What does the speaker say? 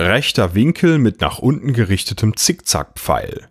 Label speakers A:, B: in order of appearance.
A: Rechter Winkel mit nach unten gerichtetem Zickzackpfeil.